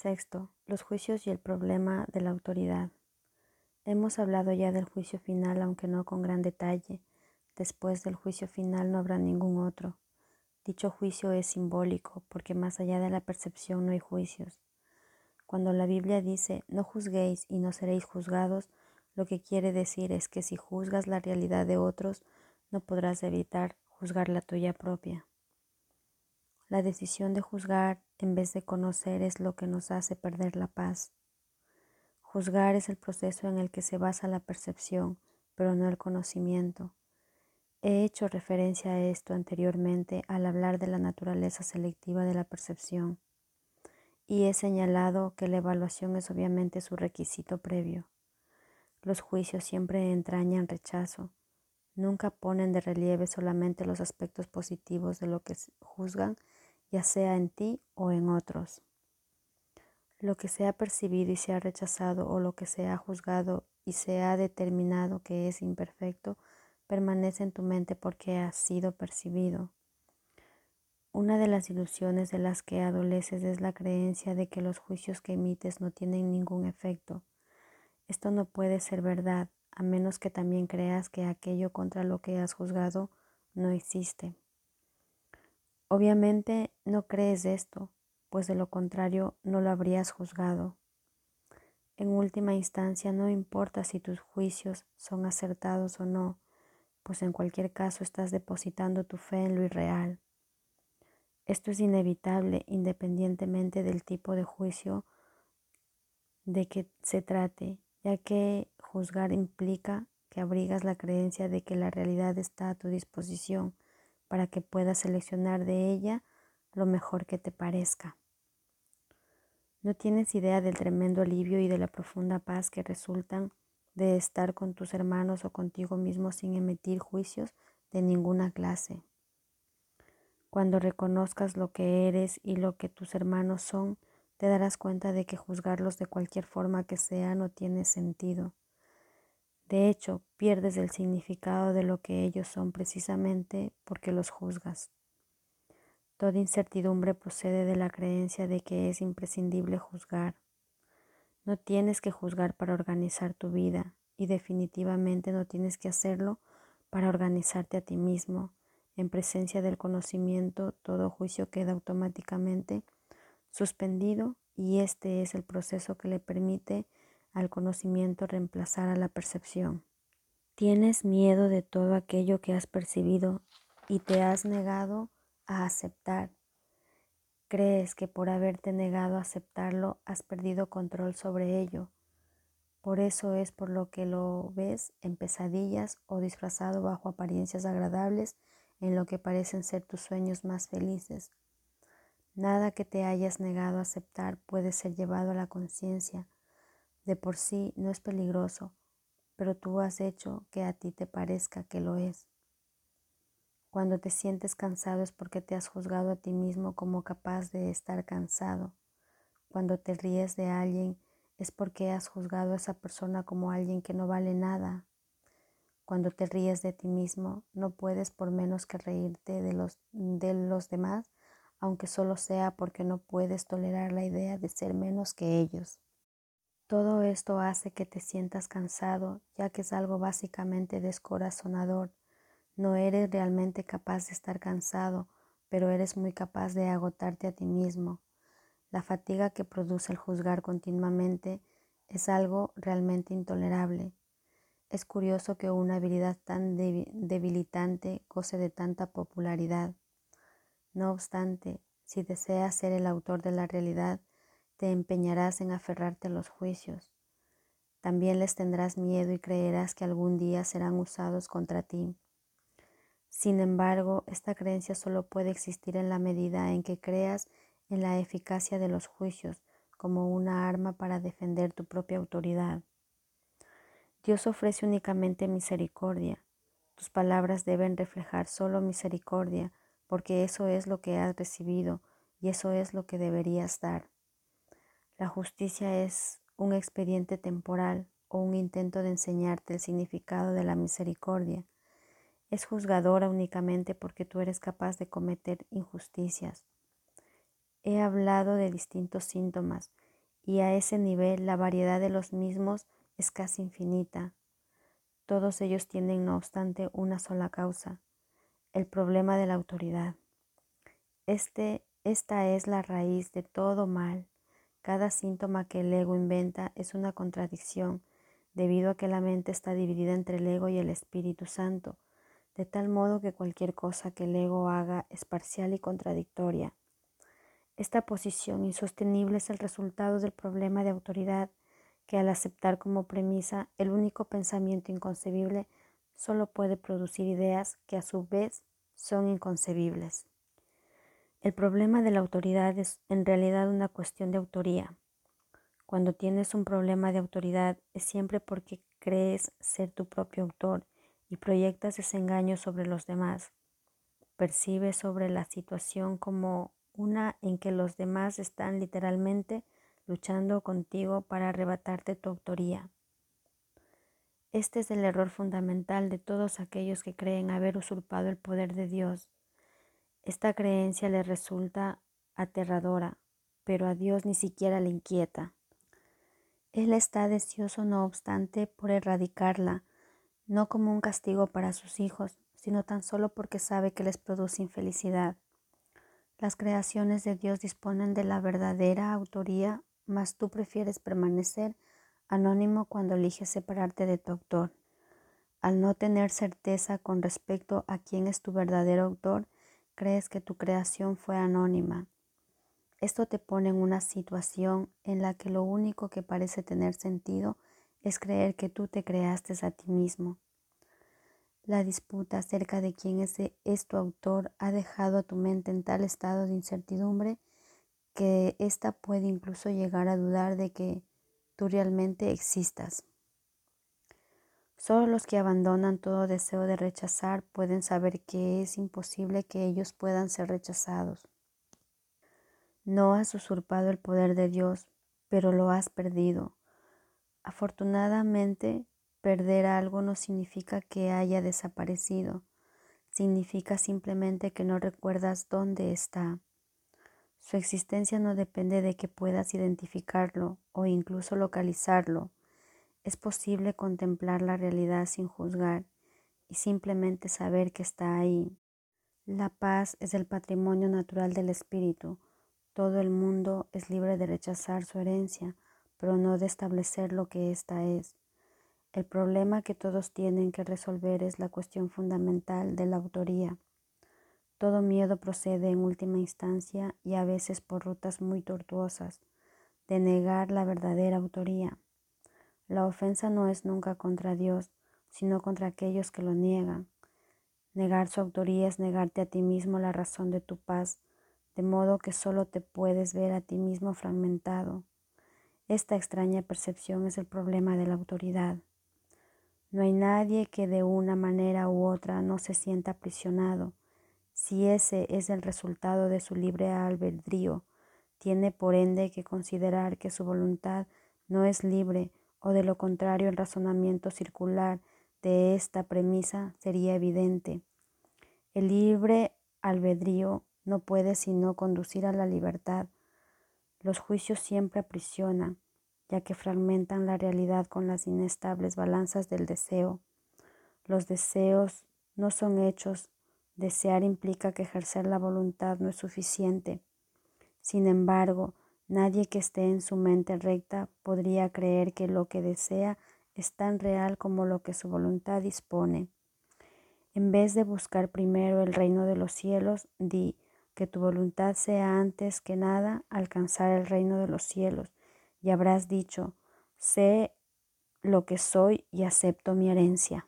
Sexto, los juicios y el problema de la autoridad. Hemos hablado ya del juicio final, aunque no con gran detalle. Después del juicio final no habrá ningún otro. Dicho juicio es simbólico, porque más allá de la percepción no hay juicios. Cuando la Biblia dice, no juzguéis y no seréis juzgados, lo que quiere decir es que si juzgas la realidad de otros, no podrás evitar juzgar la tuya propia. La decisión de juzgar en vez de conocer es lo que nos hace perder la paz. Juzgar es el proceso en el que se basa la percepción, pero no el conocimiento. He hecho referencia a esto anteriormente al hablar de la naturaleza selectiva de la percepción, y he señalado que la evaluación es obviamente su requisito previo. Los juicios siempre entrañan rechazo, nunca ponen de relieve solamente los aspectos positivos de lo que juzgan, ya sea en ti o en otros. Lo que se ha percibido y se ha rechazado o lo que se ha juzgado y se ha determinado que es imperfecto, permanece en tu mente porque ha sido percibido. Una de las ilusiones de las que adoleces es la creencia de que los juicios que emites no tienen ningún efecto. Esto no puede ser verdad, a menos que también creas que aquello contra lo que has juzgado no existe. Obviamente no crees esto, pues de lo contrario no lo habrías juzgado. En última instancia no importa si tus juicios son acertados o no, pues en cualquier caso estás depositando tu fe en lo irreal. Esto es inevitable independientemente del tipo de juicio de que se trate, ya que juzgar implica que abrigas la creencia de que la realidad está a tu disposición para que puedas seleccionar de ella lo mejor que te parezca. No tienes idea del tremendo alivio y de la profunda paz que resultan de estar con tus hermanos o contigo mismo sin emitir juicios de ninguna clase. Cuando reconozcas lo que eres y lo que tus hermanos son, te darás cuenta de que juzgarlos de cualquier forma que sea no tiene sentido. De hecho, pierdes el significado de lo que ellos son precisamente porque los juzgas. Toda incertidumbre procede de la creencia de que es imprescindible juzgar. No tienes que juzgar para organizar tu vida y definitivamente no tienes que hacerlo para organizarte a ti mismo. En presencia del conocimiento, todo juicio queda automáticamente suspendido y este es el proceso que le permite al conocimiento reemplazar a la percepción. Tienes miedo de todo aquello que has percibido y te has negado a aceptar. Crees que por haberte negado a aceptarlo has perdido control sobre ello. Por eso es por lo que lo ves en pesadillas o disfrazado bajo apariencias agradables en lo que parecen ser tus sueños más felices. Nada que te hayas negado a aceptar puede ser llevado a la conciencia. De por sí no es peligroso, pero tú has hecho que a ti te parezca que lo es. Cuando te sientes cansado es porque te has juzgado a ti mismo como capaz de estar cansado. Cuando te ríes de alguien es porque has juzgado a esa persona como alguien que no vale nada. Cuando te ríes de ti mismo, no puedes por menos que reírte de los, de los demás aunque solo sea porque no puedes tolerar la idea de ser menos que ellos. Todo esto hace que te sientas cansado, ya que es algo básicamente descorazonador. No eres realmente capaz de estar cansado, pero eres muy capaz de agotarte a ti mismo. La fatiga que produce el juzgar continuamente es algo realmente intolerable. Es curioso que una habilidad tan debilitante goce de tanta popularidad. No obstante, si deseas ser el autor de la realidad, te empeñarás en aferrarte a los juicios. También les tendrás miedo y creerás que algún día serán usados contra ti. Sin embargo, esta creencia solo puede existir en la medida en que creas en la eficacia de los juicios como una arma para defender tu propia autoridad. Dios ofrece únicamente misericordia. Tus palabras deben reflejar solo misericordia, porque eso es lo que has recibido y eso es lo que deberías dar. La justicia es un expediente temporal o un intento de enseñarte el significado de la misericordia. Es juzgadora únicamente porque tú eres capaz de cometer injusticias. He hablado de distintos síntomas y a ese nivel la variedad de los mismos es casi infinita. Todos ellos tienen, no obstante, una sola causa, el problema de la autoridad. Este, esta es la raíz de todo mal. Cada síntoma que el ego inventa es una contradicción, debido a que la mente está dividida entre el ego y el Espíritu Santo, de tal modo que cualquier cosa que el ego haga es parcial y contradictoria. Esta posición insostenible es el resultado del problema de autoridad que al aceptar como premisa el único pensamiento inconcebible solo puede producir ideas que a su vez son inconcebibles. El problema de la autoridad es en realidad una cuestión de autoría. Cuando tienes un problema de autoridad es siempre porque crees ser tu propio autor y proyectas ese engaño sobre los demás. Percibes sobre la situación como una en que los demás están literalmente luchando contigo para arrebatarte tu autoría. Este es el error fundamental de todos aquellos que creen haber usurpado el poder de Dios esta creencia le resulta aterradora, pero a Dios ni siquiera le inquieta. Él está deseoso, no obstante, por erradicarla, no como un castigo para sus hijos, sino tan solo porque sabe que les produce infelicidad. Las creaciones de Dios disponen de la verdadera autoría, mas tú prefieres permanecer anónimo cuando eliges separarte de tu autor. Al no tener certeza con respecto a quién es tu verdadero autor, crees que tu creación fue anónima. Esto te pone en una situación en la que lo único que parece tener sentido es creer que tú te creaste a ti mismo. La disputa acerca de quién es, es tu autor ha dejado a tu mente en tal estado de incertidumbre que ésta puede incluso llegar a dudar de que tú realmente existas. Solo los que abandonan todo deseo de rechazar pueden saber que es imposible que ellos puedan ser rechazados. No has usurpado el poder de Dios, pero lo has perdido. Afortunadamente, perder algo no significa que haya desaparecido, significa simplemente que no recuerdas dónde está. Su existencia no depende de que puedas identificarlo o incluso localizarlo es posible contemplar la realidad sin juzgar y simplemente saber que está ahí. La paz es el patrimonio natural del espíritu. Todo el mundo es libre de rechazar su herencia, pero no de establecer lo que ésta es. El problema que todos tienen que resolver es la cuestión fundamental de la autoría. Todo miedo procede en última instancia y a veces por rutas muy tortuosas de negar la verdadera autoría. La ofensa no es nunca contra Dios, sino contra aquellos que lo niegan. Negar su autoría es negarte a ti mismo la razón de tu paz, de modo que solo te puedes ver a ti mismo fragmentado. Esta extraña percepción es el problema de la autoridad. No hay nadie que de una manera u otra no se sienta aprisionado. Si ese es el resultado de su libre albedrío, tiene por ende que considerar que su voluntad no es libre o de lo contrario el razonamiento circular de esta premisa sería evidente. El libre albedrío no puede sino conducir a la libertad. Los juicios siempre aprisionan, ya que fragmentan la realidad con las inestables balanzas del deseo. Los deseos no son hechos, desear implica que ejercer la voluntad no es suficiente. Sin embargo, Nadie que esté en su mente recta podría creer que lo que desea es tan real como lo que su voluntad dispone. En vez de buscar primero el reino de los cielos, di que tu voluntad sea antes que nada alcanzar el reino de los cielos, y habrás dicho, sé lo que soy y acepto mi herencia.